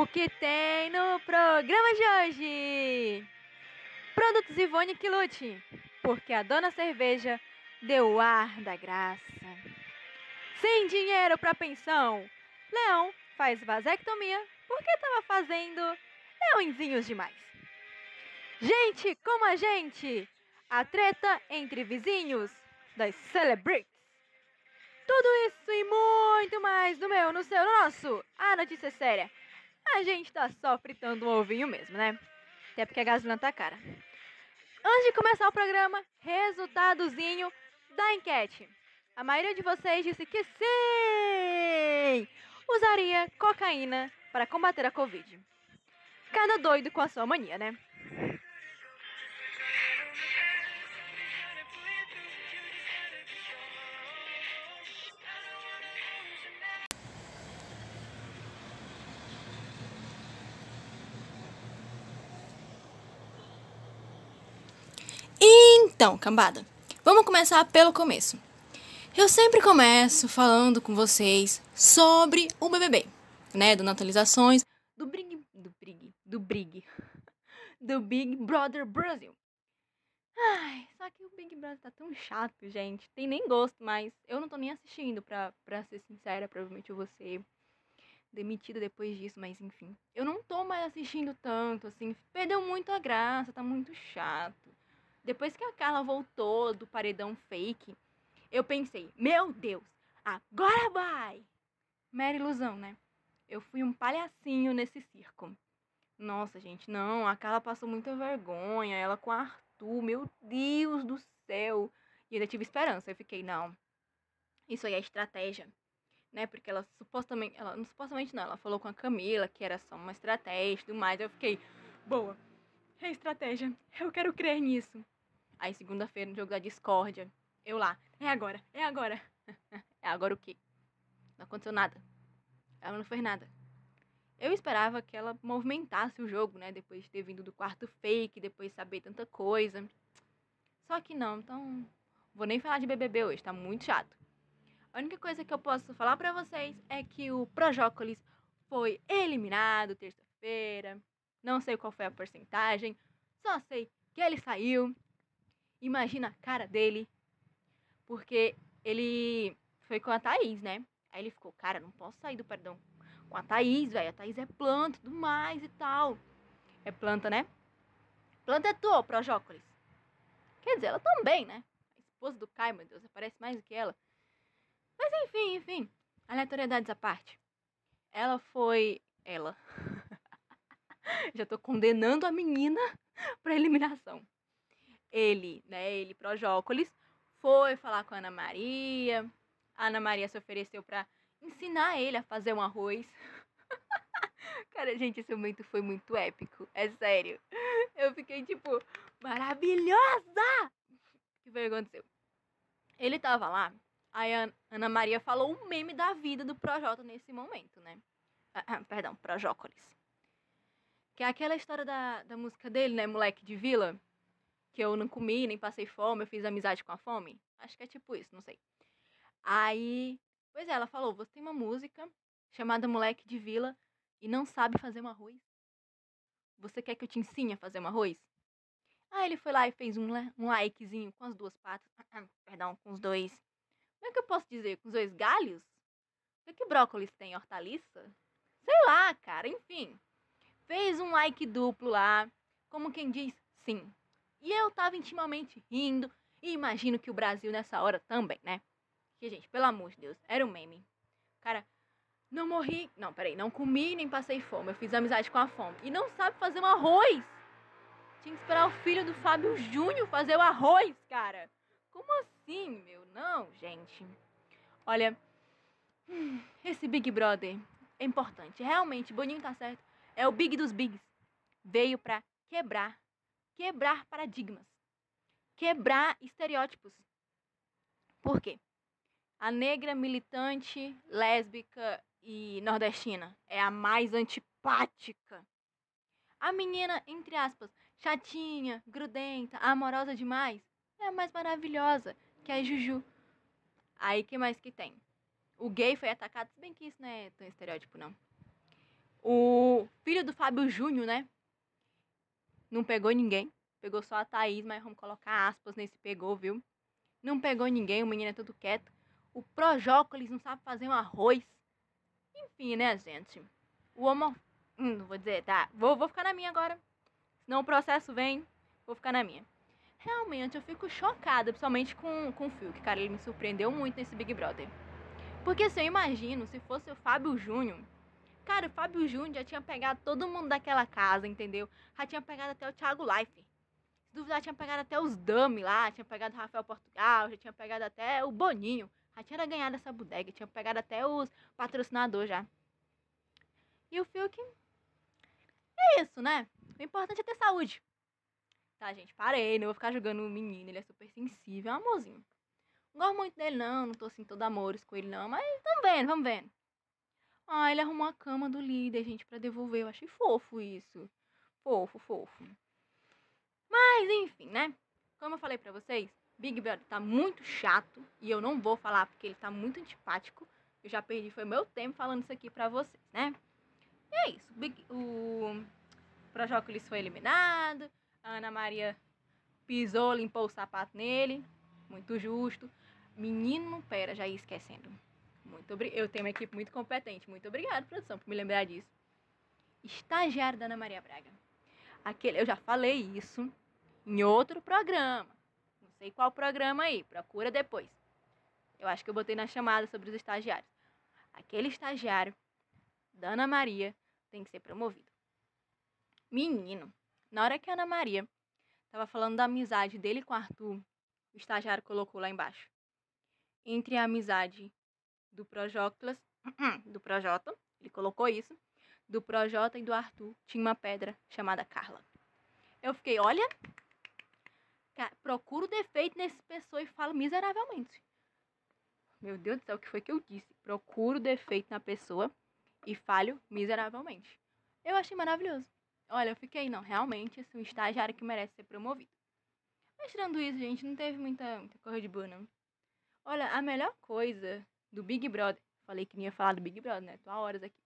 o que tem no programa de hoje. Produtos Ivone que lute, porque a dona cerveja deu o ar da graça. Sem dinheiro para pensão, Leão faz vasectomia porque estava fazendo leõezinhos demais. Gente como a gente, a treta entre vizinhos das celebrities. Tudo isso e muito mais no meu, no seu, no nosso. A notícia séria. A gente tá só fritando um ovinho mesmo, né? Até porque a gasolina tá cara. Antes de começar o programa, resultadozinho da enquete. A maioria de vocês disse que sim! Usaria cocaína para combater a Covid. Cada doido com a sua mania, né? Então, cambada, vamos começar pelo começo. Eu sempre começo falando com vocês sobre o BBB, né? Do Atualizações, do Brig, do Brig, do Brig, do Big Brother Brasil. Ai, só que o Big Brother tá tão chato, gente. Tem nem gosto, mas eu não tô nem assistindo, pra, pra ser sincera. Provavelmente eu vou ser demitida depois disso, mas enfim. Eu não tô mais assistindo tanto, assim. Perdeu muito a graça, tá muito chato. Depois que a Carla voltou do paredão fake, eu pensei, meu Deus, agora vai! Mera ilusão, né? Eu fui um palhacinho nesse circo. Nossa, gente, não, a Carla passou muita vergonha, ela com Arthur, meu Deus do céu. E ainda tive esperança, eu fiquei, não, isso aí é estratégia, né? Porque ela supostamente, ela não supostamente não, ela falou com a Camila que era só uma estratégia e tudo mais. Eu fiquei, boa, é estratégia, eu quero crer nisso. Aí segunda-feira no jogo da discórdia, eu lá, é agora, é agora. é agora o quê? Não aconteceu nada. Ela não fez nada. Eu esperava que ela movimentasse o jogo, né? Depois de ter vindo do quarto fake, depois de saber tanta coisa. Só que não, então. Vou nem falar de BBB hoje, tá muito chato. A única coisa que eu posso falar para vocês é que o Projócolis foi eliminado terça-feira. Não sei qual foi a porcentagem, só sei que ele saiu. Imagina a cara dele. Porque ele foi com a Thaís, né? Aí ele ficou, cara, não posso sair do perdão com a Thaís, velho. A Thaís é planta tudo mais e tal. É planta, né? Planta é tua, Projócolis. Quer dizer, ela também, né? A esposa do Caio, meu Deus, aparece mais do que ela. Mas enfim, enfim. Aleatoriedades à parte. Ela foi. Ela. Já tô condenando a menina pra eliminação ele, né, ele Projócolis, foi falar com a Ana Maria. A Ana Maria se ofereceu para ensinar ele a fazer um arroz. Cara, gente, esse momento foi muito épico. É sério. Eu fiquei, tipo, maravilhosa! O que foi que aconteceu? Ele tava lá, aí a Ana Maria falou o meme da vida do Projota nesse momento, né? Ah, ah, perdão, Projócolis. Que é aquela história da, da música dele, né? Moleque de Vila que eu não comi, nem passei fome, eu fiz amizade com a fome. Acho que é tipo isso, não sei. Aí, pois é, ela falou: você tem uma música chamada Moleque de Vila e não sabe fazer um arroz? Você quer que eu te ensine a fazer um arroz? Aí ele foi lá e fez um, um likezinho com as duas patas. Perdão, com os dois. Como é que eu posso dizer? Com os dois galhos? O que, que brócolis tem? Hortaliça? Sei lá, cara, enfim. Fez um like duplo lá. Como quem diz, sim, e eu tava intimamente rindo. E imagino que o Brasil nessa hora também, né? Que, gente, pelo amor de Deus, era um meme. Cara, não morri. Não, peraí, não comi nem passei fome. Eu fiz amizade com a fome. E não sabe fazer um arroz. Tinha que esperar o filho do Fábio Júnior fazer o arroz, cara. Como assim, meu? Não, gente. Olha, esse Big Brother é importante. Realmente, Boninho tá certo. É o Big dos Bigs. Veio pra quebrar quebrar paradigmas, quebrar estereótipos. Por quê? A negra militante, lésbica e nordestina é a mais antipática. A menina, entre aspas, chatinha, grudenta, amorosa demais, é a mais maravilhosa, que é a Juju. Aí, que mais que tem? O gay foi atacado, se bem que isso não é tão estereótipo, não. O filho do Fábio Júnior, né? Não pegou ninguém. Pegou só a Thaís, mas vamos colocar aspas nesse pegou, viu? Não pegou ninguém, o menino é tudo quieto. O Projócolis não sabe fazer um arroz. Enfim, né, gente? O homo... Hum, não vou dizer, tá. Vou, vou ficar na minha agora. Senão o processo vem, vou ficar na minha. Realmente, eu fico chocada, principalmente com, com o Phil, cara, ele me surpreendeu muito nesse Big Brother. Porque se eu imagino, se fosse o Fábio Júnior, cara, o Fábio Júnior já tinha pegado todo mundo daquela casa, entendeu? Já tinha pegado até o Thiago Life. Se duvidar, tinha pegado até os Dami lá, tinha pegado o Rafael Portugal, já tinha pegado até o Boninho. Já tinha ganhado essa bodega, tinha pegado até os patrocinadores já. E o Fiuk. É isso, né? O importante é ter saúde. Tá, gente, parei, não vou ficar jogando o menino, ele é super sensível, é um amorzinho. Não gosto muito dele, não, não tô assim todo amores com ele, não, mas vamos vendo, vamos vendo. Ah, ele arrumou a cama do líder, gente, para devolver. Eu achei fofo isso. Fofo, fofo. Mas, enfim, né? Como eu falei pra vocês, Big Brother tá muito chato e eu não vou falar porque ele tá muito antipático. Eu já perdi, foi meu tempo falando isso aqui pra vocês, né? E é isso. Big, o Projócolis foi eliminado. A Ana Maria pisou, limpou o sapato nele. Muito justo. Menino, pera, já ia esquecendo. Muito. Eu tenho uma equipe muito competente. Muito obrigado, produção, por me lembrar disso. Estagiário da Ana Maria Braga. Aquele, eu já falei isso em outro programa. Não sei qual programa aí, procura depois. Eu acho que eu botei na chamada sobre os estagiários. Aquele estagiário da Ana Maria tem que ser promovido. Menino, na hora que a Ana Maria estava falando da amizade dele com Arthur, o estagiário colocou lá embaixo. Entre a amizade do Projóclas, do Projota, ele colocou isso, do Projota e do Arthur, tinha uma pedra chamada Carla. Eu fiquei, olha, procuro defeito nesse pessoa e falo miseravelmente. Meu Deus do céu, o que foi que eu disse? Procuro defeito na pessoa e falho miseravelmente. Eu achei maravilhoso. Olha, eu fiquei, não, realmente, esse é um estagiário que merece ser promovido. Mas tirando isso, gente, não teve muita, muita coisa de boa, não. Olha, a melhor coisa do Big Brother, falei que não ia falar do Big Brother, né? Tô há horas aqui.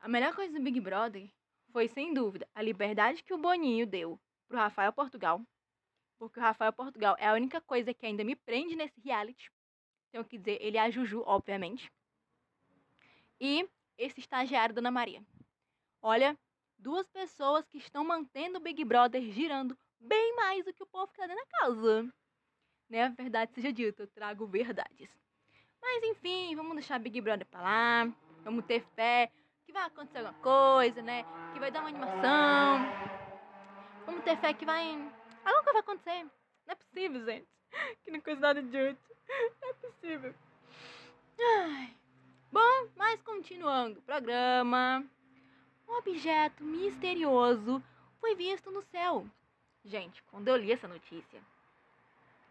A melhor coisa do Big Brother foi, sem dúvida, a liberdade que o Boninho deu pro Rafael Portugal. Porque o Rafael Portugal é a única coisa que ainda me prende nesse reality. Tenho que dizer, ele é a Juju, obviamente. E esse estagiário, Dona Maria. Olha, duas pessoas que estão mantendo o Big Brother girando bem mais do que o povo que tá dentro da casa. Né? Verdade seja dita, eu trago verdades. Mas enfim, vamos deixar Big Brother pra lá. Vamos ter fé que vai acontecer alguma coisa, né? Que vai dar uma animação. Vamos ter fé que vai. Alguma coisa vai acontecer. Não é possível, gente. Que não coisa nada de útil. Não é possível. Ai. Bom, mas continuando o programa um objeto misterioso foi visto no céu. Gente, quando eu li essa notícia,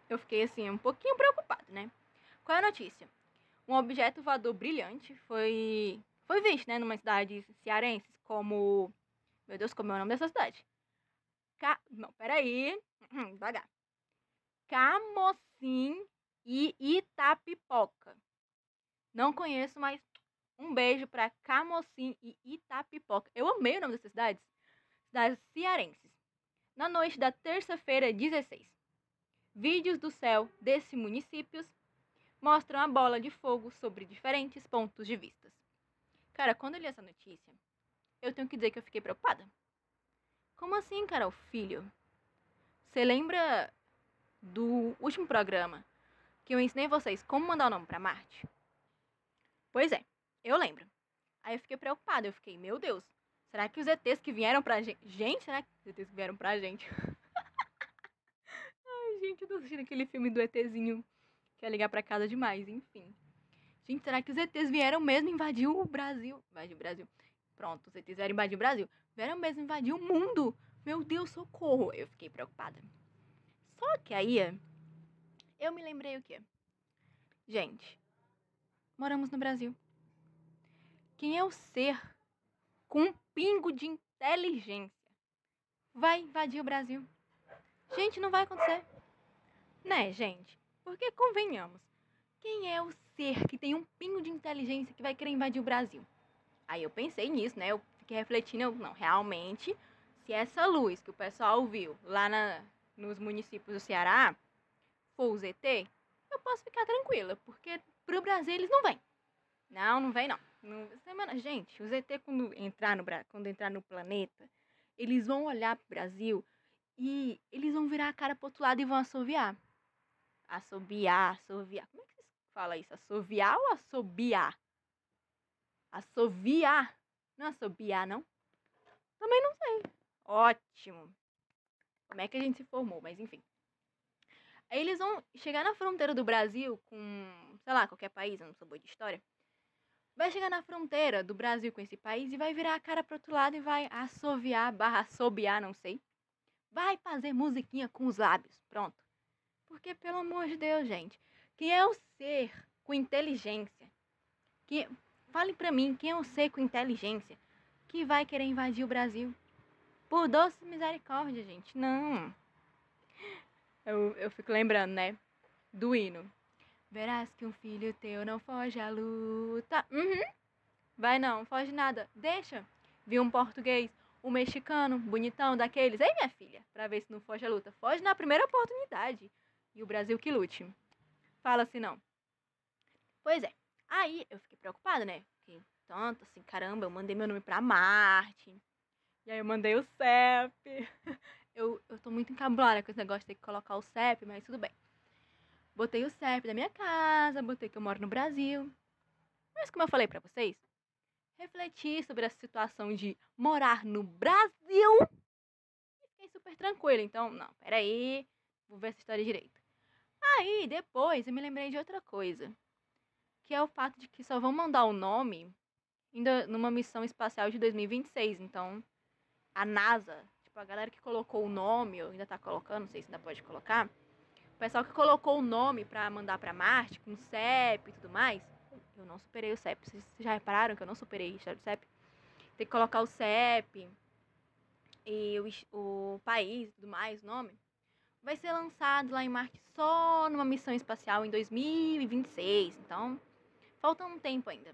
eu fiquei assim um pouquinho preocupado, né? Qual é a notícia? Um objeto voador brilhante foi foi visto, né, numa cidade cearense como meu Deus, como é o nome dessa cidade? Ca... Não, peraí. Devagar. Camocim e Itapipoca. Não conheço, mas um beijo para Camocim e Itapipoca. Eu amei o nome dessas cidades. Cidades cearenses. Na noite da terça-feira, 16. Vídeos do céu desses municípios mostram a bola de fogo sobre diferentes pontos de vistas. Cara, quando eu li essa notícia, eu tenho que dizer que eu fiquei preocupada. Como assim, Carol Filho? Você lembra do último programa que eu ensinei vocês como mandar o nome para Marte? Pois é, eu lembro. Aí eu fiquei preocupada, eu fiquei, meu Deus, será que os ETs que vieram pra gente. Gente, será que os ETs que vieram pra gente? Ai, gente, eu tô assistindo aquele filme do ETzinho que é ligar pra casa demais, enfim. Gente, será que os ETs vieram mesmo invadir o Brasil? Invadir o Brasil. Pronto, os ETs vieram invadir o Brasil. Vieram mesmo invadir o mundo. Meu Deus, socorro. Eu fiquei preocupada. Só que aí, eu me lembrei o quê? Gente, moramos no Brasil. Quem é o ser com um pingo de inteligência vai invadir o Brasil? Gente, não vai acontecer. Né, gente? Porque convenhamos. Quem é o ser que tem um pingo de inteligência que vai querer invadir o Brasil? Aí eu pensei nisso, né? Eu fiquei refletindo, eu, não, realmente, se essa luz que o pessoal viu lá na, nos municípios do Ceará for o ZT, eu posso ficar tranquila, porque pro Brasil eles não vêm. Não, não vem não. não semana, gente, o ZT quando entrar no quando entrar no planeta, eles vão olhar pro Brasil e eles vão virar a cara pro outro lado e vão assoviar. Assobiar, assoviar. Como é que se fala isso? Assoviar ou assobiar? Assoviar. Não é assobiar, não? Também não sei. Ótimo. Como é que a gente se formou, mas enfim. Aí eles vão chegar na fronteira do Brasil com, sei lá, qualquer país, eu não sou boa de história. Vai chegar na fronteira do Brasil com esse país e vai virar a cara pro outro lado e vai assoviar, barra assobiar, não sei. Vai fazer musiquinha com os lábios, pronto. Porque, pelo amor de Deus, gente, quem é o ser com inteligência? Que, fale pra mim, quem é o ser com inteligência que vai querer invadir o Brasil? Por doce misericórdia, gente, não. Eu, eu fico lembrando, né? Do hino. Verás que um filho teu não foge à luta. Uhum. Vai não, foge nada. Deixa. Vi um português, um mexicano, bonitão daqueles. Ei, minha filha, pra ver se não foge à luta. Foge na primeira oportunidade. E o Brasil que lute. Fala assim, não. Pois é. Aí eu fiquei preocupada, né? Fiquei tanto assim, caramba, eu mandei meu nome pra Marte. E aí eu mandei o CEP. Eu, eu tô muito encabulada com esse negócio de ter que colocar o CEP, mas tudo bem. Botei o CEP da minha casa, botei que eu moro no Brasil. Mas como eu falei para vocês, refleti sobre a situação de morar no Brasil e fiquei super tranquila. Então, não, peraí, vou ver essa história direito. Aí, depois, eu me lembrei de outra coisa. Que é o fato de que só vão mandar o nome ainda numa missão espacial de 2026. Então, a NASA Tipo, a galera que colocou o nome, ou ainda tá colocando, não sei se ainda pode colocar. O pessoal que colocou o nome pra mandar pra Marte, com CEP e tudo mais. Eu não superei o CEP. Vocês já repararam que eu não superei a história do CEP? Tem que colocar o CEP e o, o país e tudo mais, o nome. Vai ser lançado lá em Marte só numa missão espacial em 2026. Então, falta um tempo ainda.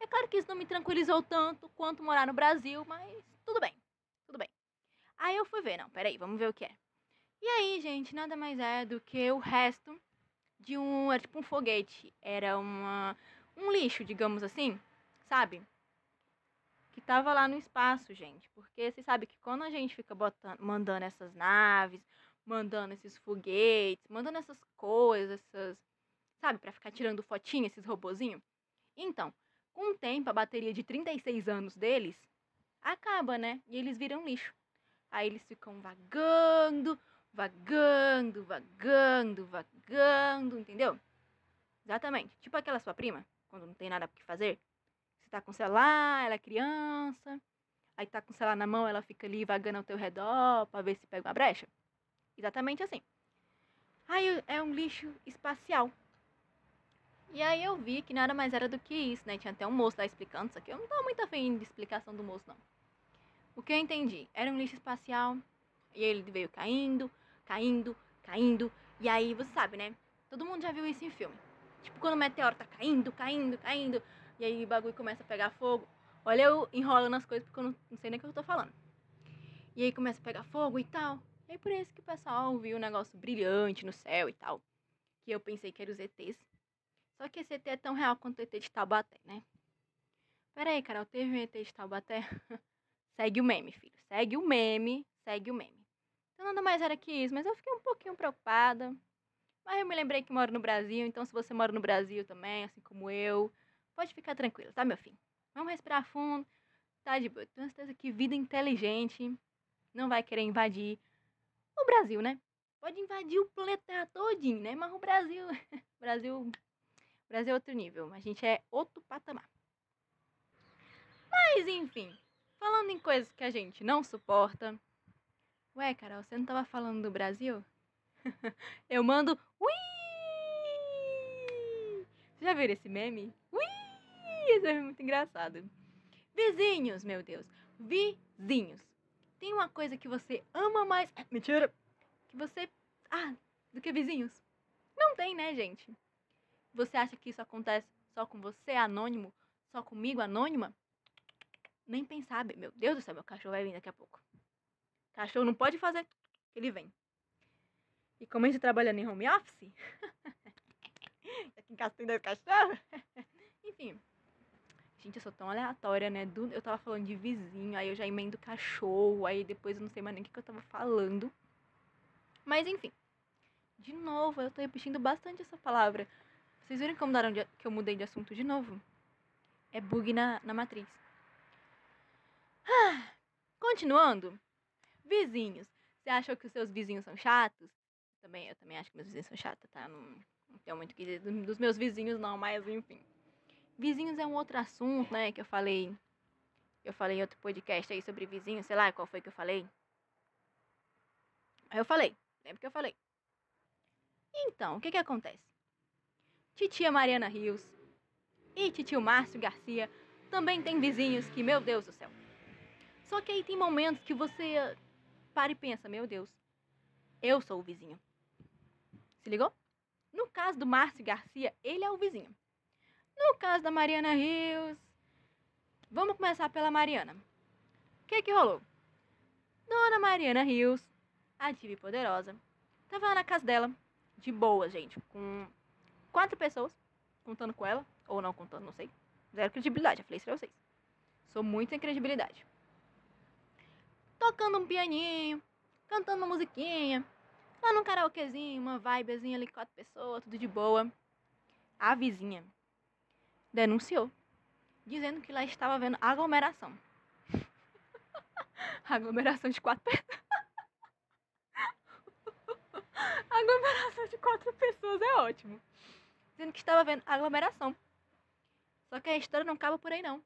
É claro que isso não me tranquilizou tanto quanto morar no Brasil, mas tudo bem. Aí eu fui ver, não, peraí, vamos ver o que é. E aí, gente, nada mais é do que o resto de um, era tipo um foguete, era uma, um lixo, digamos assim, sabe? Que tava lá no espaço, gente. Porque você sabe que quando a gente fica botando, mandando essas naves, mandando esses foguetes, mandando essas coisas, essas, sabe, para ficar tirando fotinha, esses robozinhos. Então, com o tempo, a bateria de 36 anos deles acaba, né? E eles viram lixo. Aí eles ficam vagando, vagando, vagando, vagando, entendeu? Exatamente. Tipo aquela sua prima, quando não tem nada que fazer. Você tá com o celular, ela é criança, aí tá com o celular na mão, ela fica ali vagando ao teu redor pra ver se pega uma brecha. Exatamente assim. Aí é um lixo espacial. E aí eu vi que nada mais era do que isso, né? Tinha até um moço lá explicando isso aqui. Eu não tava muito afim de explicação do moço, não. O que eu entendi? Era um lixo espacial e ele veio caindo, caindo, caindo. E aí, você sabe, né? Todo mundo já viu isso em filme. Tipo, quando o meteoro tá caindo, caindo, caindo. E aí o bagulho começa a pegar fogo. Olha eu enrolando as coisas porque eu não, não sei nem o que eu tô falando. E aí começa a pegar fogo e tal. E por isso que o pessoal viu um negócio brilhante no céu e tal. Que eu pensei que era os ETs. Só que esse ET é tão real quanto o ET de Taubaté, né? Pera aí, Carol, teve um ET de Taubaté? Segue o meme, filho. Segue o meme, segue o meme. Então nada mais era que isso, mas eu fiquei um pouquinho preocupada. Mas eu me lembrei que moro no Brasil, então se você mora no Brasil também, assim como eu, pode ficar tranquilo, tá, meu filho? Vamos respirar fundo, tá de boa. Tenho certeza que vida inteligente não vai querer invadir o Brasil, né? Pode invadir o planeta todinho, né? Mas o Brasil, Brasil, Brasil é outro nível. A gente é outro patamar. Mas enfim, Falando em coisas que a gente não suporta. Ué, Carol, você não tava falando do Brasil? Eu mando. Ui! Você já viram esse meme? Ui! Esse é muito engraçado. Vizinhos, meu Deus. Vizinhos. Tem uma coisa que você ama mais. Mentira! Que você. Ah, do que vizinhos? Não tem, né, gente? Você acha que isso acontece só com você, anônimo? Só comigo, anônima? nem pensar, meu Deus do céu, meu cachorro vai vir daqui a pouco. Cachorro não pode fazer, ele vem. E como a gente trabalhando em home office, aqui em casa tem dois cachorros, enfim. Gente, eu sou tão aleatória, né? Do, eu tava falando de vizinho, aí eu já emendo cachorro, aí depois eu não sei mais nem o que, que eu tava falando. Mas enfim. De novo, eu tô repetindo bastante essa palavra. Vocês viram como mudaram de, que eu mudei de assunto de novo? É bug na, na matriz. Ah, continuando. Vizinhos. Você achou que os seus vizinhos são chatos? Também, eu também acho que meus vizinhos são chatos, tá? Não, não tenho muito que dizer dos meus vizinhos, não, mas enfim. Vizinhos é um outro assunto, né? Que eu falei. Eu falei em outro podcast aí sobre vizinhos, sei lá qual foi que eu falei. Aí eu falei, lembra que eu falei. Então, o que que acontece? Titia Mariana Rios e titio Márcio Garcia também tem vizinhos que, meu Deus do céu. Só que aí tem momentos que você para e pensa, meu Deus, eu sou o vizinho. Se ligou? No caso do Márcio Garcia, ele é o vizinho. No caso da Mariana Rios, vamos começar pela Mariana. O que que rolou? Dona Mariana Rios, ativa e poderosa, tava lá na casa dela, de boa, gente, com quatro pessoas, contando com ela, ou não contando, não sei. Zero credibilidade, já falei isso pra vocês. Sou muito sem credibilidade. Tocando um pianinho, cantando uma musiquinha, lá num karaokezinho, uma vibezinha ali, quatro pessoas, tudo de boa. A vizinha denunciou, dizendo que lá estava havendo aglomeração. aglomeração de quatro pessoas. aglomeração de quatro pessoas é ótimo. Dizendo que estava havendo aglomeração. Só que a história não acaba por aí, não.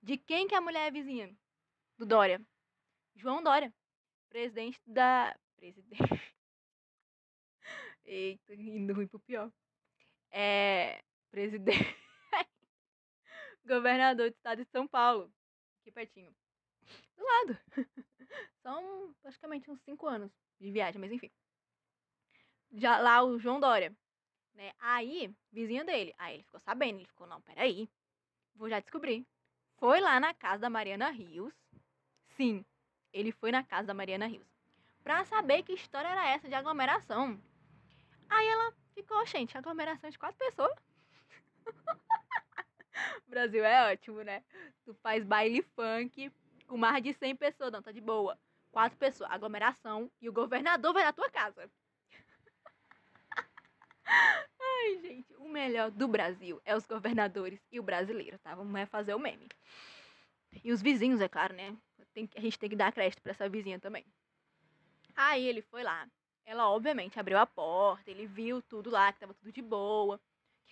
De quem que a mulher é vizinha? Do Dória. João Dória. Presidente da. Presidente. Eita, indo ruim pro pior. É. Presidente. Governador do estado de São Paulo. Aqui pertinho. Do lado. São praticamente uns 5 anos de viagem, mas enfim. Já lá o João Dória. Né? Aí, vizinho dele. Aí ele ficou sabendo, ele ficou, não, peraí. Vou já descobrir. Foi lá na casa da Mariana Rios. Sim, ele foi na casa da Mariana Rios. Pra saber que história era essa de aglomeração. Aí ela ficou, gente, aglomeração de quatro pessoas. O Brasil é ótimo, né? Tu faz baile funk com mais de 100 pessoas, não, tá de boa. Quatro pessoas, aglomeração, e o governador vai na tua casa. Ai, gente, o melhor do Brasil é os governadores e o brasileiro, tá? Vamos fazer o meme. E os vizinhos, é claro, né? Tem, a gente tem que dar crédito pra essa vizinha também. Aí ele foi lá. Ela, obviamente, abriu a porta, ele viu tudo lá, que tava tudo de boa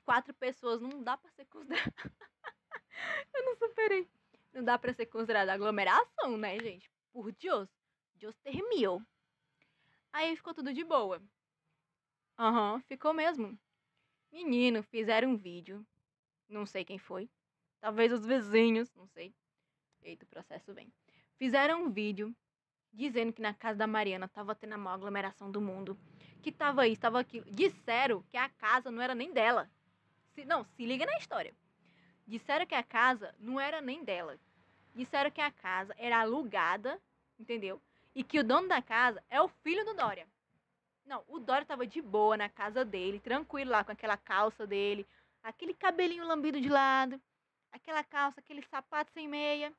quatro pessoas não dá para ser considerado. eu não superei. Não dá para ser considerado aglomeração, né, gente? Por Deus. Deus terminou. Aí ficou tudo de boa. Aham, uhum, ficou mesmo. Menino, fizeram um vídeo. Não sei quem foi. Talvez os vizinhos, não sei. Eita, o processo vem. Fizeram um vídeo dizendo que na casa da Mariana tava tendo a maior aglomeração do mundo. Que tava isso, tava aquilo. Disseram que a casa não era nem dela. Se, não, se liga na história. Disseram que a casa não era nem dela. Disseram que a casa era alugada, entendeu? E que o dono da casa é o filho do Dória. Não, o Dória tava de boa na casa dele, tranquilo lá com aquela calça dele, aquele cabelinho lambido de lado, aquela calça, aquele sapato sem meia,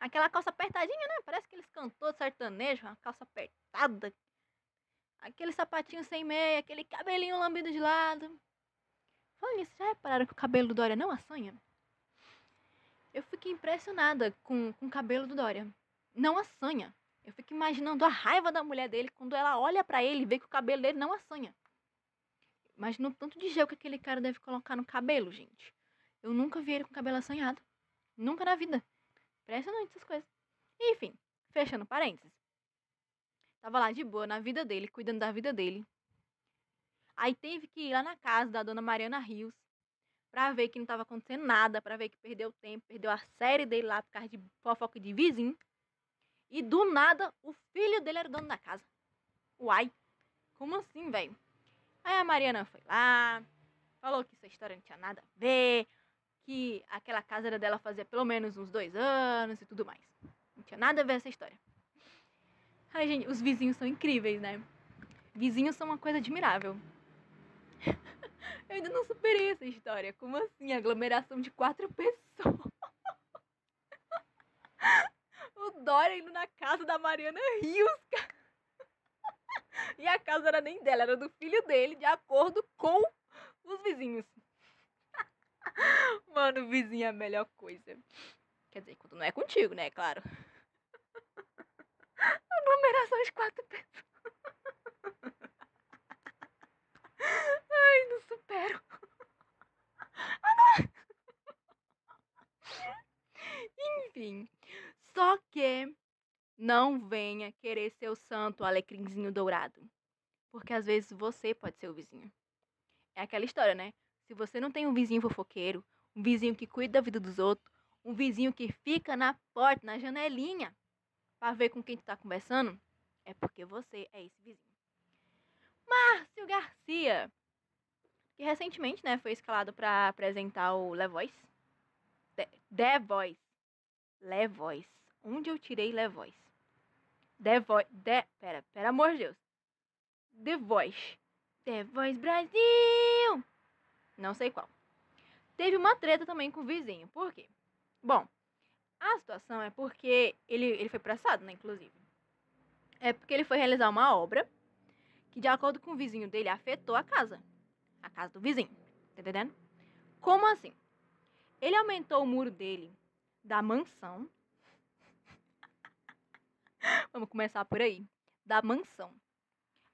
aquela calça apertadinha, né? Parece aqueles cantores sertanejos, uma calça apertada, aquele sapatinho sem meia, aquele cabelinho lambido de lado. Falando nisso, já repararam que o cabelo do Dória não assanha? Eu fiquei impressionada com, com o cabelo do Dória. Não assanha. Eu fico imaginando a raiva da mulher dele quando ela olha para ele e vê que o cabelo dele não assanha. Imagina o tanto de gel que aquele cara deve colocar no cabelo, gente. Eu nunca vi ele com cabelo assanhado. Nunca na vida. Impressionante essas coisas. Enfim, fechando parênteses. Tava lá de boa na vida dele, cuidando da vida dele. Aí teve que ir lá na casa da dona Mariana Rios pra ver que não tava acontecendo nada, pra ver que perdeu tempo, perdeu a série dele lá por causa de fofoca de vizinho. E do nada, o filho dele era dono da casa. Uai, como assim, velho? Aí a Mariana foi lá, falou que essa história não tinha nada a ver, que aquela casa era dela fazia pelo menos uns dois anos e tudo mais. Não tinha nada a ver essa história. Ai, gente, os vizinhos são incríveis, né? Vizinhos são uma coisa admirável. Eu ainda não superei essa história. Como assim? Aglomeração de quatro pessoas. O Dória indo na casa da Mariana Rios, cara. E a casa era nem dela, era do filho dele, de acordo com os vizinhos. Mano, vizinho é a melhor coisa. Quer dizer, quando não é contigo, né? Claro. Aglomeração de quatro pessoas. Ai, não supero. Enfim. Só que não venha querer ser o santo alecrimzinho dourado. Porque às vezes você pode ser o vizinho. É aquela história, né? Se você não tem um vizinho fofoqueiro, um vizinho que cuida da vida dos outros, um vizinho que fica na porta, na janelinha, para ver com quem tu tá conversando, é porque você é esse vizinho. Márcio Garcia, que recentemente, né, foi escalado para apresentar o Le Voice. The, The Voice. Le Voice. Onde eu tirei Le Voice? The Voice. The, pera, pera amor de Deus. The Voice. The Voice Brasil. Não sei qual. Teve uma treta também com o vizinho. Por quê? Bom, a situação é porque ele, ele foi processado, né, inclusive. É porque ele foi realizar uma obra que, de acordo com o vizinho dele, afetou a casa. A casa do vizinho. Tá entendendo? Como assim? Ele aumentou o muro dele da mansão. Vamos começar por aí. Da mansão.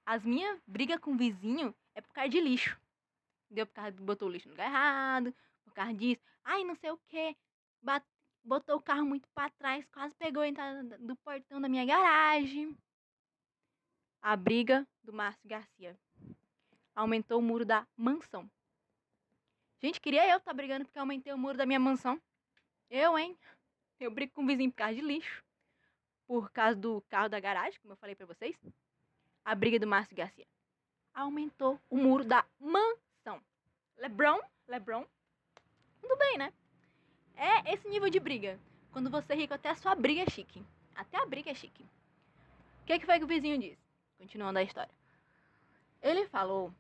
As minhas brigas com o vizinho é por causa de lixo. Entendeu? Por causa de botou o lixo no lugar errado. Por causa disso. Ai, não sei o que. Botou o carro muito para trás. Quase pegou a entrada do portão da minha garagem. A briga do Márcio Garcia. Aumentou o muro da mansão. Gente, queria eu estar tá brigando porque aumentei o muro da minha mansão. Eu, hein? Eu brigo com o vizinho por causa de lixo. Por causa do carro da garagem, como eu falei pra vocês. A briga do Márcio Garcia. Aumentou o muro da mansão. Lebron, Lebron. Tudo bem, né? É esse nível de briga. Quando você é rico, até a sua briga é chique. Até a briga é chique. O que, que foi que o vizinho disse? Continuando a história. Ele falou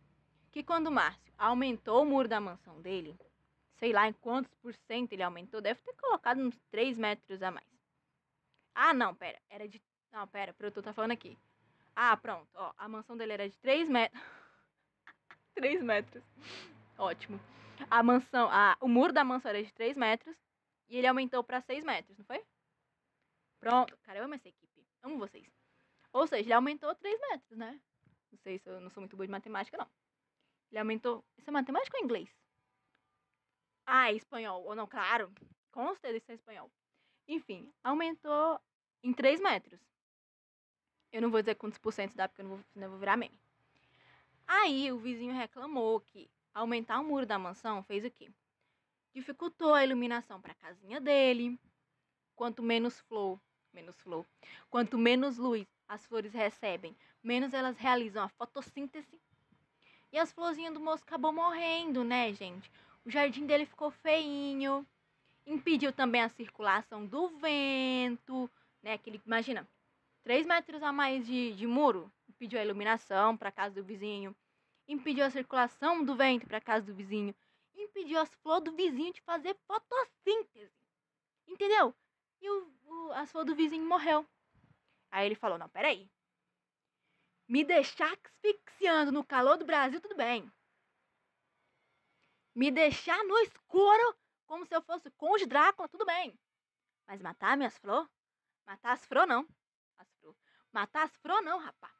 que quando Márcio aumentou o muro da mansão dele, sei lá em quantos por cento ele aumentou, deve ter colocado uns 3 metros a mais. Ah, não, pera, era de. Não, pera, o produtor tá falando aqui. Ah, pronto, ó, a mansão dele era de 3 metros. 3 metros. Ótimo. A mansão, a, o muro da mansão era de 3 metros e ele aumentou para 6 metros, não foi? Pronto, cara, eu amo essa equipe. Amo vocês. Ou seja, ele aumentou 3 metros, né? Não sei se eu não sou muito boa de matemática, não. Ele aumentou. Isso é matemática ou inglês? Ah, é espanhol. Ou não, claro. Com certeza isso é espanhol. Enfim, aumentou em 3 metros. Eu não vou dizer quantos por cento dá, porque eu não vou, não vou virar meme. Aí o vizinho reclamou que aumentar o muro da mansão fez o quê? Dificultou a iluminação para a casinha dele. Quanto menos flor, menos flor, quanto menos luz as flores recebem, menos elas realizam a fotossíntese. E as florzinhas do moço acabou morrendo, né, gente? O jardim dele ficou feinho. Impediu também a circulação do vento, né? Aquele, imagina, 3 metros a mais de, de muro. Impediu a iluminação para casa do vizinho. Impediu a circulação do vento para casa do vizinho. Impediu as flores do vizinho de fazer fotossíntese. Entendeu? E o, o, as flores do vizinho morreu. Aí ele falou: Não, peraí. Me deixar asfixiando no calor do Brasil, tudo bem. Me deixar no escuro, como se eu fosse conde Drácula, tudo bem. Mas matar minhas flores? Matar as flores, não. As flor. Matar as flores, não, rapá.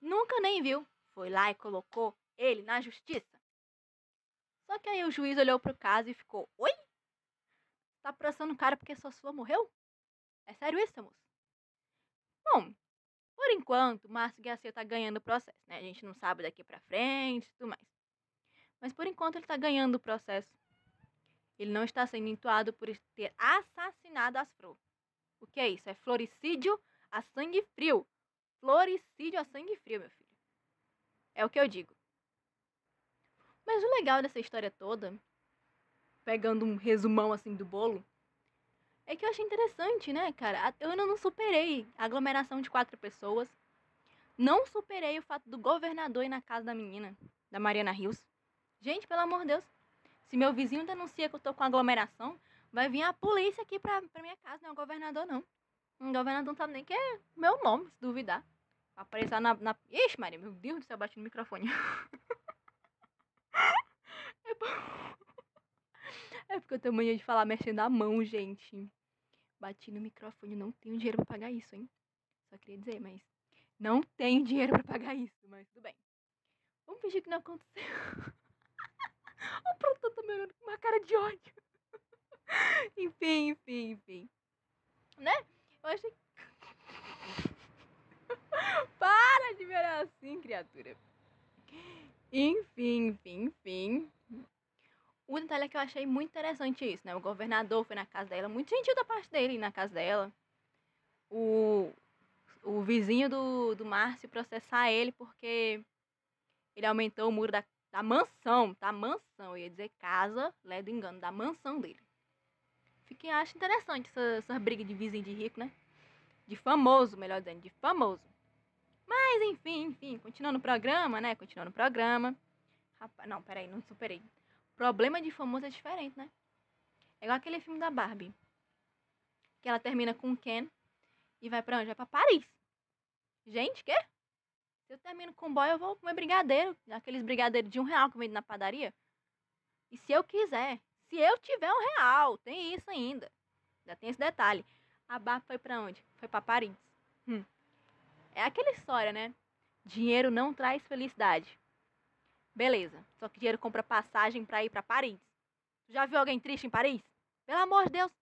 Nunca nem viu. Foi lá e colocou ele na justiça. Só que aí o juiz olhou pro caso e ficou: Oi? Tá processando o cara porque sua flor morreu? É sério isso, moço? Bom, por enquanto, Márcio Garcia está ganhando o processo, né? A gente não sabe daqui para frente e tudo mais. Mas por enquanto ele está ganhando o processo. Ele não está sendo intuado por ter assassinado as flores. O que é isso? É floricídio a sangue frio. Floricídio a sangue frio, meu filho. É o que eu digo. Mas o legal dessa história toda pegando um resumão assim do bolo. É que eu achei interessante, né, cara? Eu ainda não superei a aglomeração de quatro pessoas. Não superei o fato do governador ir na casa da menina, da Mariana Rios. Gente, pelo amor de Deus. Se meu vizinho denuncia que eu tô com aglomeração, vai vir a polícia aqui pra, pra minha casa, não é o governador, não. O governador não sabe nem que é meu nome, se duvidar. Aparecer na, na. Ixi, Maria, meu Deus do céu, bati no microfone. é, por... é porque eu tenho mania de falar mexendo a mão, gente. Bati no microfone, não tenho dinheiro pra pagar isso, hein? Só queria dizer, mas. Não tenho dinheiro pra pagar isso, mas tudo bem. Vamos fingir que não aconteceu. o produtor tá me olhando com uma cara de ódio. enfim, enfim, enfim. Né? Eu achei. Para de me olhar assim, criatura. Enfim, enfim, enfim. O detalhe é que eu achei muito interessante isso, né? O governador foi na casa dela, muito gentil da parte dele na casa dela. O, o vizinho do, do Márcio processar ele porque ele aumentou o muro da, da mansão, tá? Mansão, eu ia dizer casa, lé do engano, da mansão dele. Fiquei, acho interessante essa, essa briga de vizinho de rico, né? De famoso, melhor dizendo, de famoso. Mas, enfim, enfim, continuando o programa, né? Continuando o programa. Rapaz, não, peraí, não superei. Problema de famoso é diferente, né? É igual aquele filme da Barbie. Que ela termina com o Ken e vai pra onde? Vai pra Paris. Gente, quê? Se eu termino com boy, eu vou comer brigadeiro. Aqueles brigadeiros de um real que vende na padaria. E se eu quiser, se eu tiver um real, tem isso ainda. Já tem esse detalhe. A Barbie foi pra onde? Foi pra Paris. Hum. É aquela história, né? Dinheiro não traz felicidade. Beleza. Só que dinheiro compra passagem para ir para Paris. Já viu alguém triste em Paris? Pelo amor de Deus.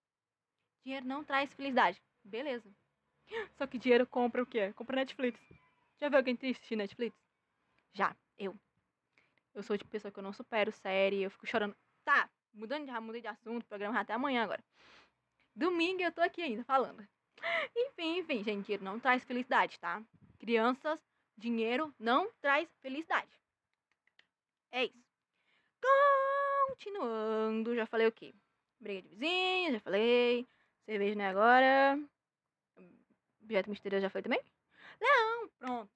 Dinheiro não traz felicidade. Beleza. Só que dinheiro compra o quê? Compra Netflix. Já viu alguém triste de Netflix? Já, eu. Eu sou de tipo pessoa que eu não supero série, eu fico chorando. Tá, mudando já mudei de assunto, programa até amanhã agora. Domingo eu tô aqui ainda falando. Enfim, enfim, gente, dinheiro não traz felicidade, tá? Crianças, dinheiro não traz felicidade. É isso. Continuando, já falei o quê? Briga de vizinhos, já falei. Cerveja não é agora. Objeto misterioso já foi também? Leão, pronto.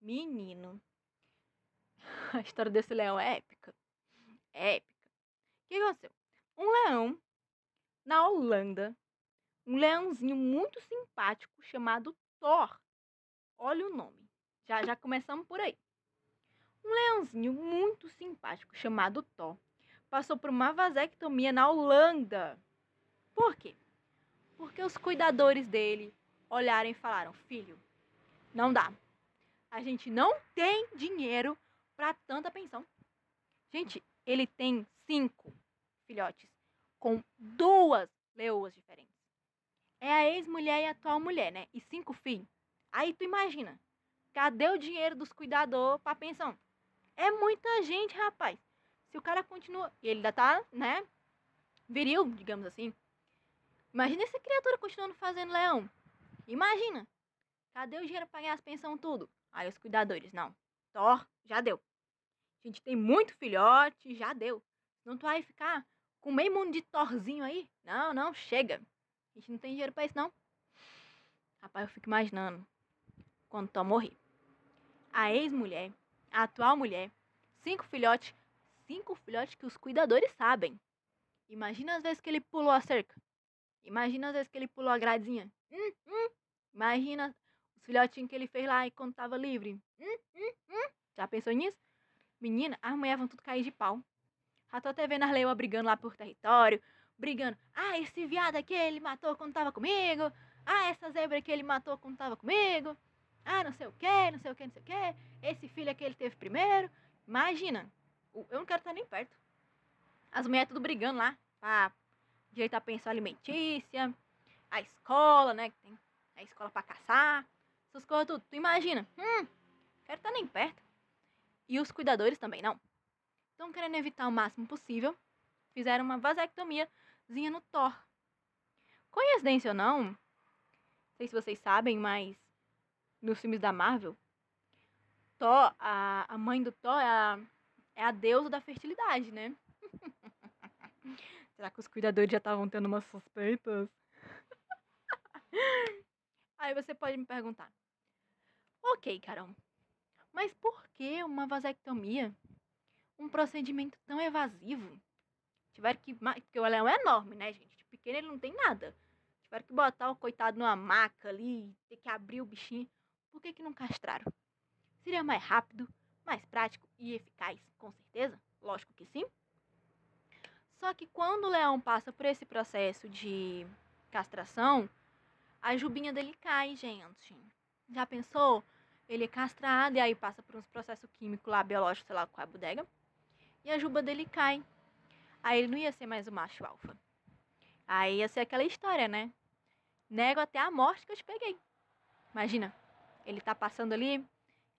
Menino. A história desse leão é épica. É épica. O que aconteceu? Um leão na Holanda um leãozinho muito simpático chamado Thor. Olha o nome. Já já começamos por aí. Um leãozinho muito simpático chamado Thor passou por uma vasectomia na Holanda. Por quê? Porque os cuidadores dele olharam e falaram: "Filho, não dá. A gente não tem dinheiro para tanta pensão." Gente, ele tem cinco filhotes com duas leoas diferentes é a ex-mulher e a atual mulher, né? E cinco filhos. Aí tu imagina, cadê o dinheiro dos cuidadores pra pensão? É muita gente, rapaz. Se o cara continua. E ele ainda tá, né? Viril, digamos assim. Imagina essa criatura continuando fazendo leão. Imagina. Cadê o dinheiro pra pagar as pensão tudo? Aí os cuidadores, não. Thor, já deu. A gente tem muito filhote, já deu. Não tu vai ficar com meio mundo de torzinho aí? Não, não, chega. A gente não tem dinheiro pra isso, não. Rapaz, eu fico imaginando quando Tom morrer. A ex-mulher, a atual mulher, cinco filhotes, cinco filhotes que os cuidadores sabem. Imagina as vezes que ele pulou a cerca. Imagina as vezes que ele pulou a gradezinha. Hum, hum. Imagina os filhotinhos que ele fez lá quando tava livre. Hum, hum, hum. Já pensou nisso? Menina, as mulheres vão tudo cair de pau. Já tô até vendo as leoas brigando lá por território, brigando. Ah, esse viado aqui ele matou quando tava comigo. Ah, essa zebra aqui ele matou quando tava comigo. Ah, não sei o que, não sei o que, não sei o que. Esse filho aqui ele teve primeiro. Imagina. Eu não quero estar nem perto. As mulheres tudo brigando lá pra direito à pensão alimentícia. A escola, né? Que tem a escola pra caçar. Essas coisas tudo. Tu imagina. Hum, quero estar nem perto. E os cuidadores também não. Estão querendo evitar o máximo possível. Fizeram uma vasectomia zinha no Thor. Coincidência ou não, não sei se vocês sabem, mas nos filmes da Marvel, Thor, a, a mãe do Thor é a, é a deusa da fertilidade, né? Será que os cuidadores já estavam tendo umas suspeitas? Aí você pode me perguntar: Ok, Carol, mas por que uma vasectomia? Um procedimento tão evasivo? Tiveram que. Porque o leão é enorme, né, gente? De pequeno ele não tem nada. Tiveram que botar o coitado numa maca ali, ter que abrir o bichinho. Por que, que não castraram? Seria mais rápido, mais prático e eficaz, com certeza? Lógico que sim. Só que quando o leão passa por esse processo de castração, a jubinha dele cai, gente. Já pensou? Ele é castrado e aí passa por uns processos químicos lá, biológicos, sei lá, com a bodega. E a juba dele cai. Aí ele não ia ser mais o macho alfa. Aí ia ser aquela história, né? Nego até a morte que eu te peguei. Imagina, ele tá passando ali,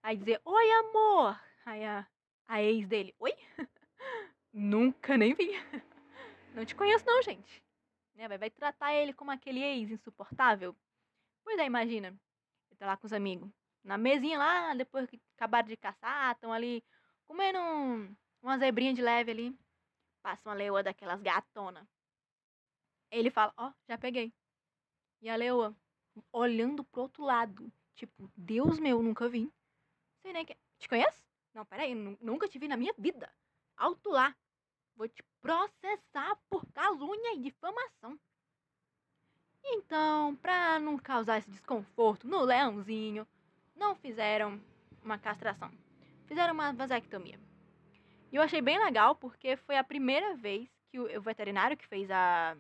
aí dizer, oi amor. Aí a, a ex dele, oi? Nunca nem vi. Não te conheço não, gente. Né? Vai, vai tratar ele como aquele ex insuportável. Pois é, imagina. Ele tá lá com os amigos. Na mesinha lá, depois que acabaram de caçar, estão ali comendo um, uma zebrinha de leve ali. Passa uma leoa daquelas gatona. Ele fala, ó, oh, já peguei. E a leoa, olhando pro outro lado. Tipo, Deus meu, nunca vi. Sei nem que. Te conhece? Não, peraí, nunca te vi na minha vida. Alto lá. Vou te processar por calúnia e difamação. Então, para não causar esse desconforto no leãozinho, não fizeram uma castração. Fizeram uma vasectomia. E eu achei bem legal porque foi a primeira vez que o, veterinário que fez a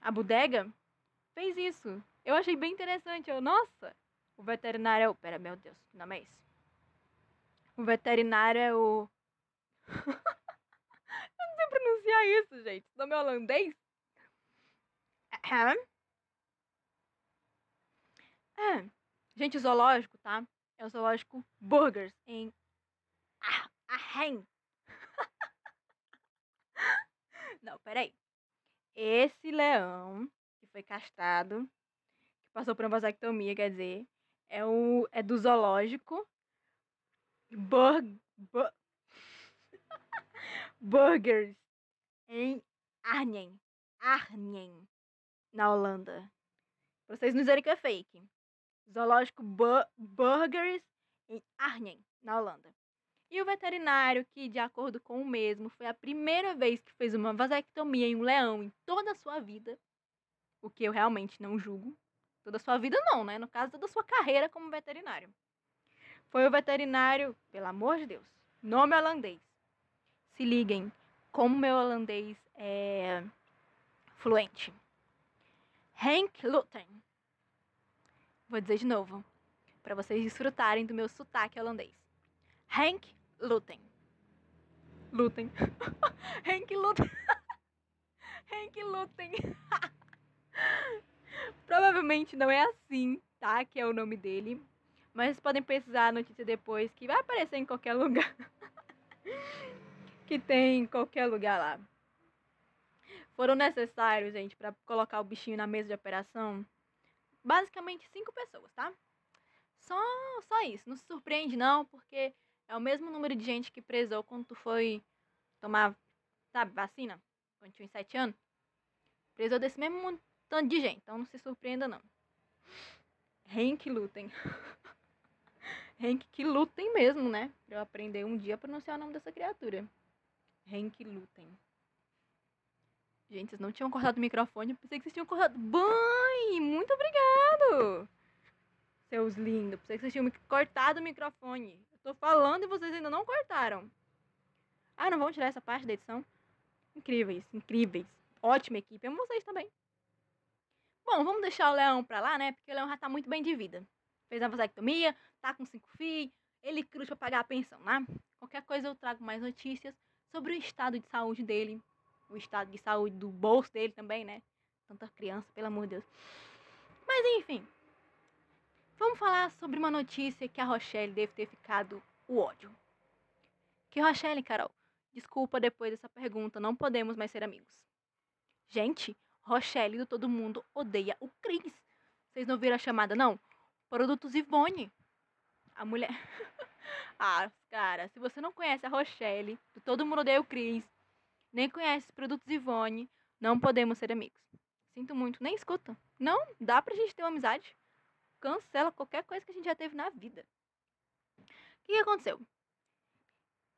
a bodega fez isso. Eu achei bem interessante. Eu, nossa, o veterinário é o. Pera, meu Deus, nome é esse? O veterinário é o. Eu não sei pronunciar isso, gente. O nome é holandês? É. Gente, o zoológico, tá? É o zoológico Burgers em Arren. Não, peraí. Esse leão que foi castrado, passou por uma vasectomia, quer dizer, é, o, é do zoológico Bur, bur, Burgers em Arnhem. Arnhem, na Holanda. Pra vocês não dizerem que é fake. Zoológico Bur Burgers em Arnhem, na Holanda. E o veterinário, que de acordo com o mesmo, foi a primeira vez que fez uma vasectomia em um leão em toda a sua vida, o que eu realmente não julgo. Toda a sua vida não, né? No caso, toda a sua carreira como veterinário. Foi o veterinário, pelo amor de Deus, nome holandês. Se liguem, como meu holandês é fluente. Henk Lutten. Vou dizer de novo, para vocês desfrutarem do meu sotaque holandês. Henk lutem. Lutem. Hank lutem. Hank lutem. Provavelmente não é assim, tá? Que é o nome dele. Mas vocês podem pesquisar a notícia depois, que vai aparecer em qualquer lugar. que tem em qualquer lugar lá. Foram necessários, gente, para colocar o bichinho na mesa de operação. Basicamente cinco pessoas, tá? Só, só isso. Não se surpreende, não, porque é o mesmo número de gente que presou quando tu foi tomar, sabe, vacina, quando tinha 7 anos. Presou desse mesmo tanto de gente, então não se surpreenda não. Henk lutem. Henk que lutem mesmo, né? Pra eu aprender um dia a pronunciar o nome dessa criatura. Henk lutem. Gente, vocês não tinham cortado o microfone, eu pensei que vocês tinham cortado. Mãe, muito obrigado! Seus lindos, pensei que vocês tinham cortado o microfone. Tô falando e vocês ainda não cortaram. Ah, não vão tirar essa parte da edição? Incríveis, incríveis. Ótima equipe. Amo vocês também. Bom, vamos deixar o Leão pra lá, né? Porque o Leão já tá muito bem de vida. Fez a vasectomia, tá com cinco filhos, ele cruz pra pagar a pensão, né? Qualquer coisa eu trago mais notícias sobre o estado de saúde dele. O estado de saúde do bolso dele também, né? Tanta criança, pelo amor de Deus. Mas enfim, Vamos falar sobre uma notícia que a Rochelle deve ter ficado o ódio. Que Rochelle, Carol, desculpa depois dessa pergunta, não podemos mais ser amigos. Gente, Rochelle do Todo Mundo odeia o Cris. Vocês não viram a chamada, não? Produtos Ivone. A mulher. ah, cara, se você não conhece a Rochelle, do Todo Mundo odeia o Cris, nem conhece os produtos Ivone, não podemos ser amigos. Sinto muito, nem escuta. Não, dá pra gente ter uma amizade. Cancela qualquer coisa que a gente já teve na vida. O que, aconteceu?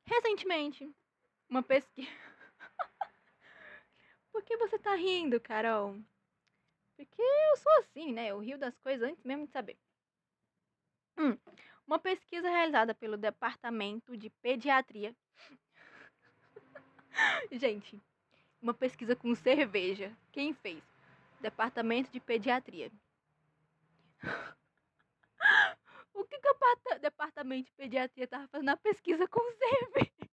Recentemente, uma pesquisa. Por que você tá rindo, Carol? Porque eu sou assim, né? Eu rio das coisas antes mesmo de saber. Hum, uma pesquisa realizada pelo Departamento de Pediatria. Gente, uma pesquisa com cerveja. Quem fez? Departamento de Pediatria. O que, que o Departamento de Pediatria tava fazendo na pesquisa com cerveja?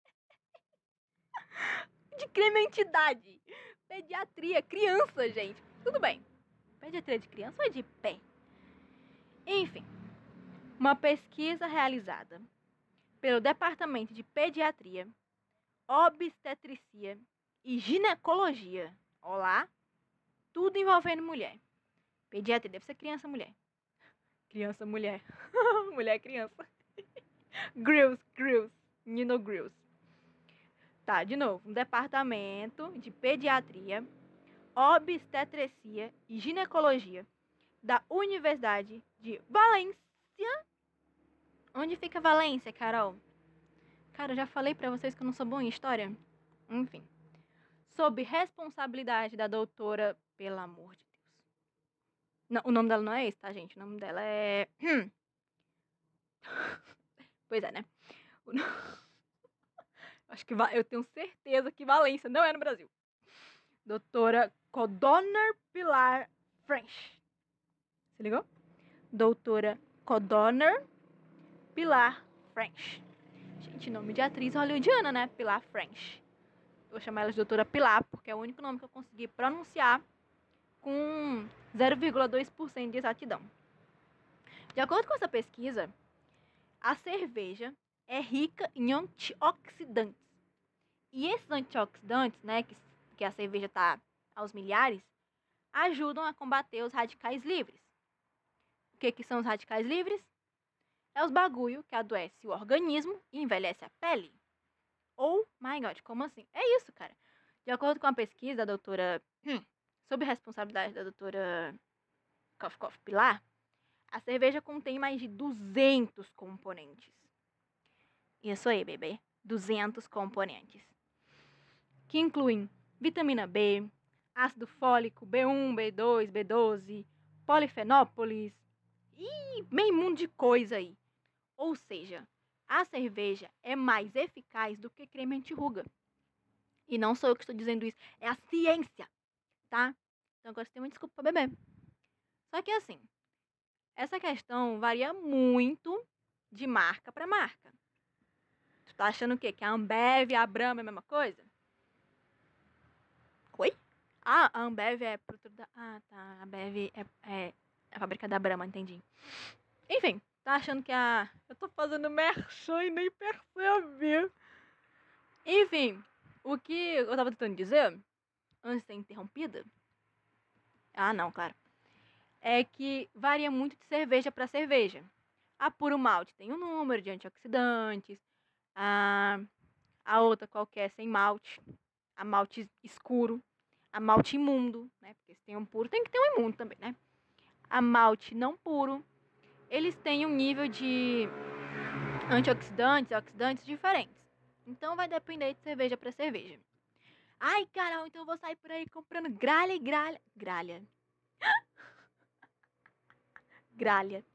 De crimentidade. Pediatria, criança, gente. Tudo bem. Pediatria de criança ou é de pé? Enfim, uma pesquisa realizada pelo Departamento de Pediatria, Obstetricia e Ginecologia. Olá, tudo envolvendo mulher. Pediatria deve ser criança, mulher. Criança, mulher. mulher, criança. grills, grills. Nino Grills. Tá, de novo. Um departamento de pediatria, obstetricia e ginecologia da Universidade de Valência Onde fica Valência, Carol? Cara, já falei para vocês que eu não sou bom em história. Enfim. Sob responsabilidade da doutora, pelo amor de Deus. Não, o nome dela não é esse, tá, gente? O nome dela é. pois é, né? O... Acho que eu tenho certeza que Valência não é no Brasil. Doutora Codonner Pilar French. Se ligou? Doutora Codonner Pilar French. Gente, nome de atriz hollywoodiana, né? Pilar French. Vou chamar ela de doutora Pilar, porque é o único nome que eu consegui pronunciar com 0,2% de exatidão. De acordo com essa pesquisa, a cerveja é rica em antioxidantes. E esses antioxidantes, né, que, que a cerveja está aos milhares, ajudam a combater os radicais livres. O que, que são os radicais livres? É os bagulho que adoece o organismo e envelhece a pele. Oh my god, como assim? É isso, cara. De acordo com a pesquisa da doutora. Hum, sob responsabilidade da doutora Kof Kof Pilar, a cerveja contém mais de 200 componentes. Isso aí, bebê. 200 componentes. Que incluem vitamina B, ácido fólico, B1, B2, B12, polifenópolis e meio mundo de coisa aí. Ou seja, a cerveja é mais eficaz do que creme anti-ruga. E não sou eu que estou dizendo isso, é a ciência, tá? Então agora você tem uma desculpa para beber. Só que assim, essa questão varia muito de marca para marca. Tá achando o quê? Que a Ambev e a Brahma é a mesma coisa? Oi? Ah, a Ambev é produtora da... Ah, tá. A Ambev é, é a fábrica da Brahma, entendi. Enfim, Tá achando que a. Eu tô fazendo merchan e nem percebe. Enfim, o que eu tava tentando dizer, antes de ser interrompida. Ah, não, claro. É que varia muito de cerveja para cerveja. A puro malte tem um número de antioxidantes. A, a outra qualquer sem malte. A malte escuro. A malte imundo, né? Porque se tem um puro, tem que ter um imundo também, né? A malte não puro eles têm um nível de antioxidantes, oxidantes diferentes. Então vai depender de cerveja para cerveja. Ai, Carol, então eu vou sair por aí comprando gralha e gralha. Gralha. gralha.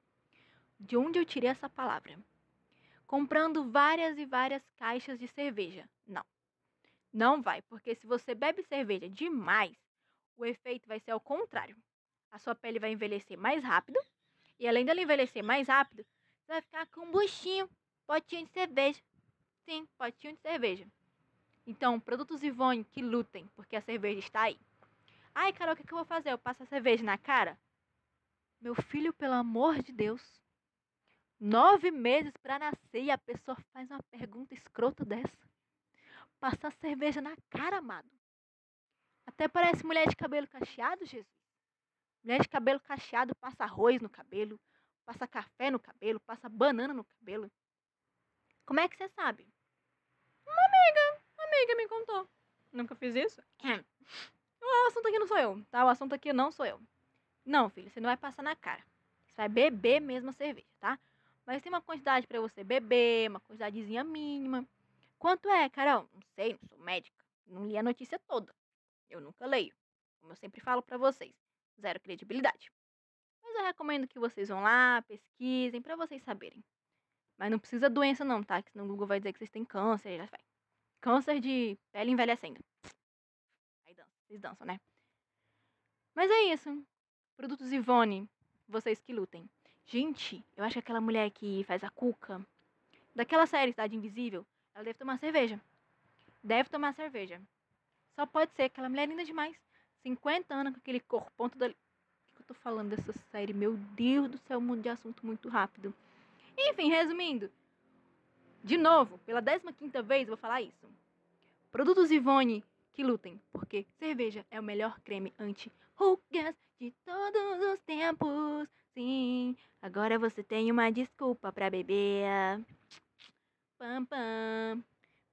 De onde eu tirei essa palavra? Comprando várias e várias caixas de cerveja. Não. Não vai, porque se você bebe cerveja demais, o efeito vai ser ao contrário. A sua pele vai envelhecer mais rápido e além dela envelhecer mais rápido, você vai ficar com um buchinho, potinho de cerveja. Sim, potinho de cerveja. Então, produtos Ivone que lutem, porque a cerveja está aí. Ai, Carol, o que, que eu vou fazer? Eu passo a cerveja na cara? Meu filho, pelo amor de Deus. Nove meses para nascer e a pessoa faz uma pergunta escrota dessa. Passar cerveja na cara, amado. Até parece mulher de cabelo cacheado, Jesus. Mulher de cabelo cacheado passa arroz no cabelo, passa café no cabelo, passa banana no cabelo. Como é que você sabe? Uma amiga, uma amiga me contou. Nunca fiz isso. O assunto aqui não sou eu, tá? O assunto aqui não sou eu. Não, filho, você não vai passar na cara. Você vai beber mesmo a cerveja, tá? Mas tem uma quantidade para você beber, uma quantidadezinha mínima. Quanto é, Carol? Não sei, não sou médica. Não li a notícia toda. Eu nunca leio. Como eu sempre falo para vocês, zero credibilidade. Mas eu recomendo que vocês vão lá, pesquisem para vocês saberem. Mas não precisa doença não, tá? Que senão o Google vai dizer que vocês têm câncer, já vai. Câncer de pele envelhecendo. Aí dança, vocês dançam, né? Mas é isso. Produtos Ivone, vocês que lutem. Gente, eu acho que aquela mulher que faz a Cuca, daquela série Cidade Invisível, ela deve tomar cerveja. Deve tomar cerveja. Só pode ser, aquela mulher linda demais. 50 anos com aquele corpão todo ali. Que eu tô falando dessa série? Meu Deus do céu, mundo de assunto muito rápido. Enfim, resumindo. De novo, pela 15 vez, vou falar isso. Produtos Ivone que lutem, porque cerveja é o melhor creme anti-rugas de todos os tempos. Sim, agora você tem uma desculpa para beber. Pam, pam,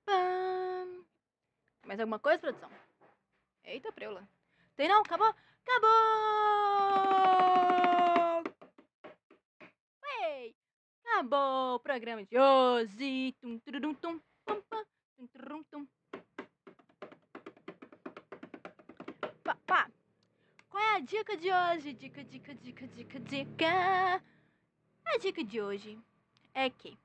pam. Mais alguma coisa, produção? Eita, preula. Tem não? Acabou? Acabou! Ei! Acabou o programa de hoje. Tum, tum, pam, pam, tum, tum. A dica de hoje? Dica, dica, dica, dica, dica. A dica de hoje é que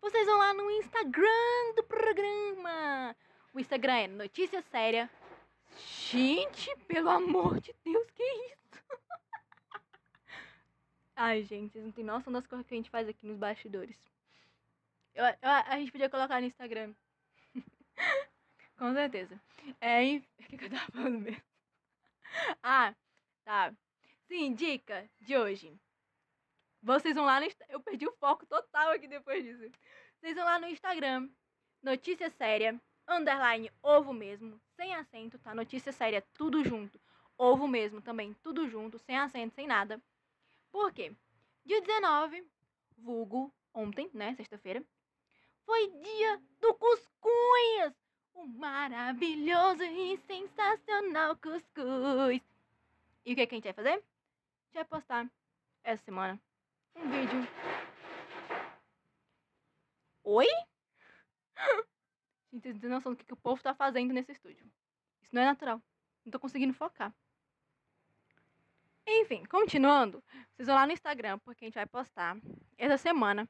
vocês vão lá no Instagram do programa. O Instagram é Notícia Séria. Gente, pelo amor de Deus, que isso? Ai, gente, vocês não têm noção das coisas que a gente faz aqui nos bastidores. Eu, eu, a gente podia colocar no Instagram. Com certeza. É, o que, que eu tava falando mesmo? Ah, tá. Sim, dica de hoje. Vocês vão lá no. Eu perdi o foco total aqui depois disso. Vocês vão lá no Instagram. Notícia séria. Underline ovo mesmo. Sem acento, tá? Notícia séria, tudo junto. Ovo mesmo também, tudo junto. Sem acento, sem nada. Por quê? Dia 19, vulgo, ontem, né? Sexta-feira. Foi dia do cuscuz! O maravilhoso e sensacional cuscuz. E o que, que a gente vai fazer? A gente vai postar essa semana um vídeo. Oi? Gente, vocês não têm noção do que, que o povo tá fazendo nesse estúdio. Isso não é natural. Não tô conseguindo focar. Enfim, continuando, vocês vão lá no Instagram, porque a gente vai postar essa semana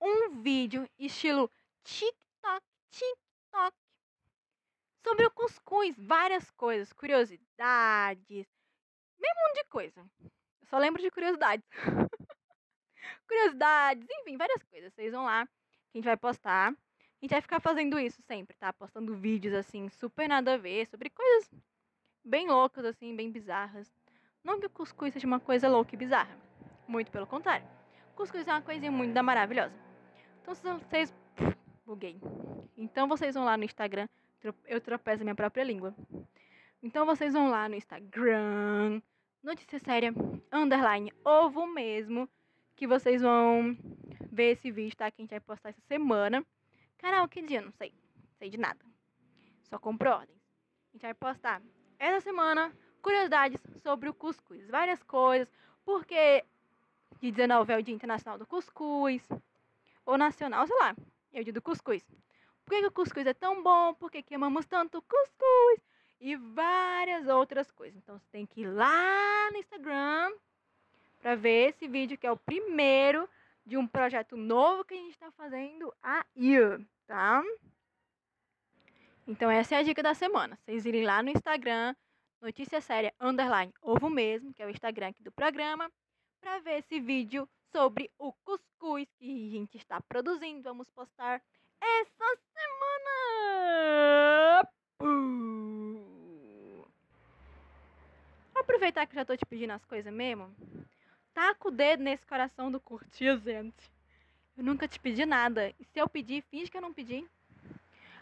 um vídeo estilo TikTok, TikTok, sobre o cuscuz, várias coisas, curiosidades, meio mundo de coisa. Eu só lembro de curiosidades. curiosidades, enfim, várias coisas. Vocês vão lá, que a gente vai postar. A gente vai ficar fazendo isso sempre, tá? Postando vídeos assim, super nada a ver, sobre coisas bem loucas, assim, bem bizarras. Não que o cuscuz seja uma coisa louca e bizarra. Muito pelo contrário. Cuscuz é uma coisinha muito da maravilhosa. Então vocês. Buguei. Então vocês vão lá no Instagram. Eu tropeço a minha própria língua. Então vocês vão lá no Instagram. Notícia séria. Underline ovo mesmo. Que vocês vão ver esse vídeo, tá? Que a gente vai postar essa semana. Canal, que dia? Não sei. Sei de nada. Só compro ordens. A gente vai postar essa semana curiosidades sobre o cuscuz. Várias coisas. Porque de 19 é o Dia Internacional do Cuscuz. Ou nacional, sei lá. É o dia do cuscuz. Por que, que o cuscuz é tão bom? Por que, que amamos tanto cuscuz? E várias outras coisas. Então você tem que ir lá no Instagram para ver esse vídeo que é o primeiro de um projeto novo que a gente está fazendo aí, tá? Então essa é a dica da semana. Vocês irem lá no Instagram, notícia séria underline ovo mesmo, que é o Instagram aqui do programa, para ver esse vídeo sobre o cuscuz que a gente está produzindo. Vamos postar essa semana. Vou aproveitar que já tô te pedindo as coisas mesmo. Taca o dedo nesse coração do curtir, gente. Eu nunca te pedi nada. E se eu pedir, finge que eu não pedi.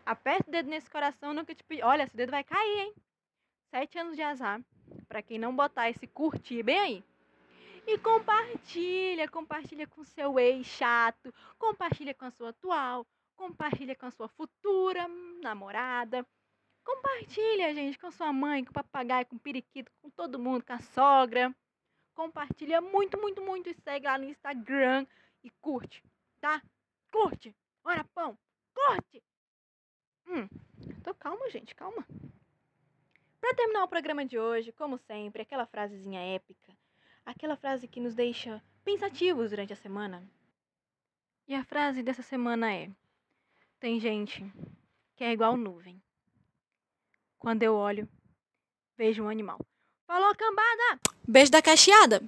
Aperta o dedo nesse coração, eu nunca te pedi. Olha, esse dedo vai cair, hein? Sete anos de azar. Pra quem não botar esse curtir bem aí. E compartilha, compartilha com seu ex chato, compartilha com a sua atual, compartilha com a sua futura namorada, Compartilha, gente, com sua mãe, com o papagaio, com o periquito, com todo mundo, com a sogra. Compartilha muito, muito, muito e segue lá no Instagram e curte, tá? Curte! Ora, pão! Curte! Hum, tô calma, gente, calma. Pra terminar o programa de hoje, como sempre, aquela frasezinha épica. Aquela frase que nos deixa pensativos durante a semana. E a frase dessa semana é: Tem gente que é igual nuvem. Quando eu olho, vejo um animal. Falou, cambada! Beijo da cacheada!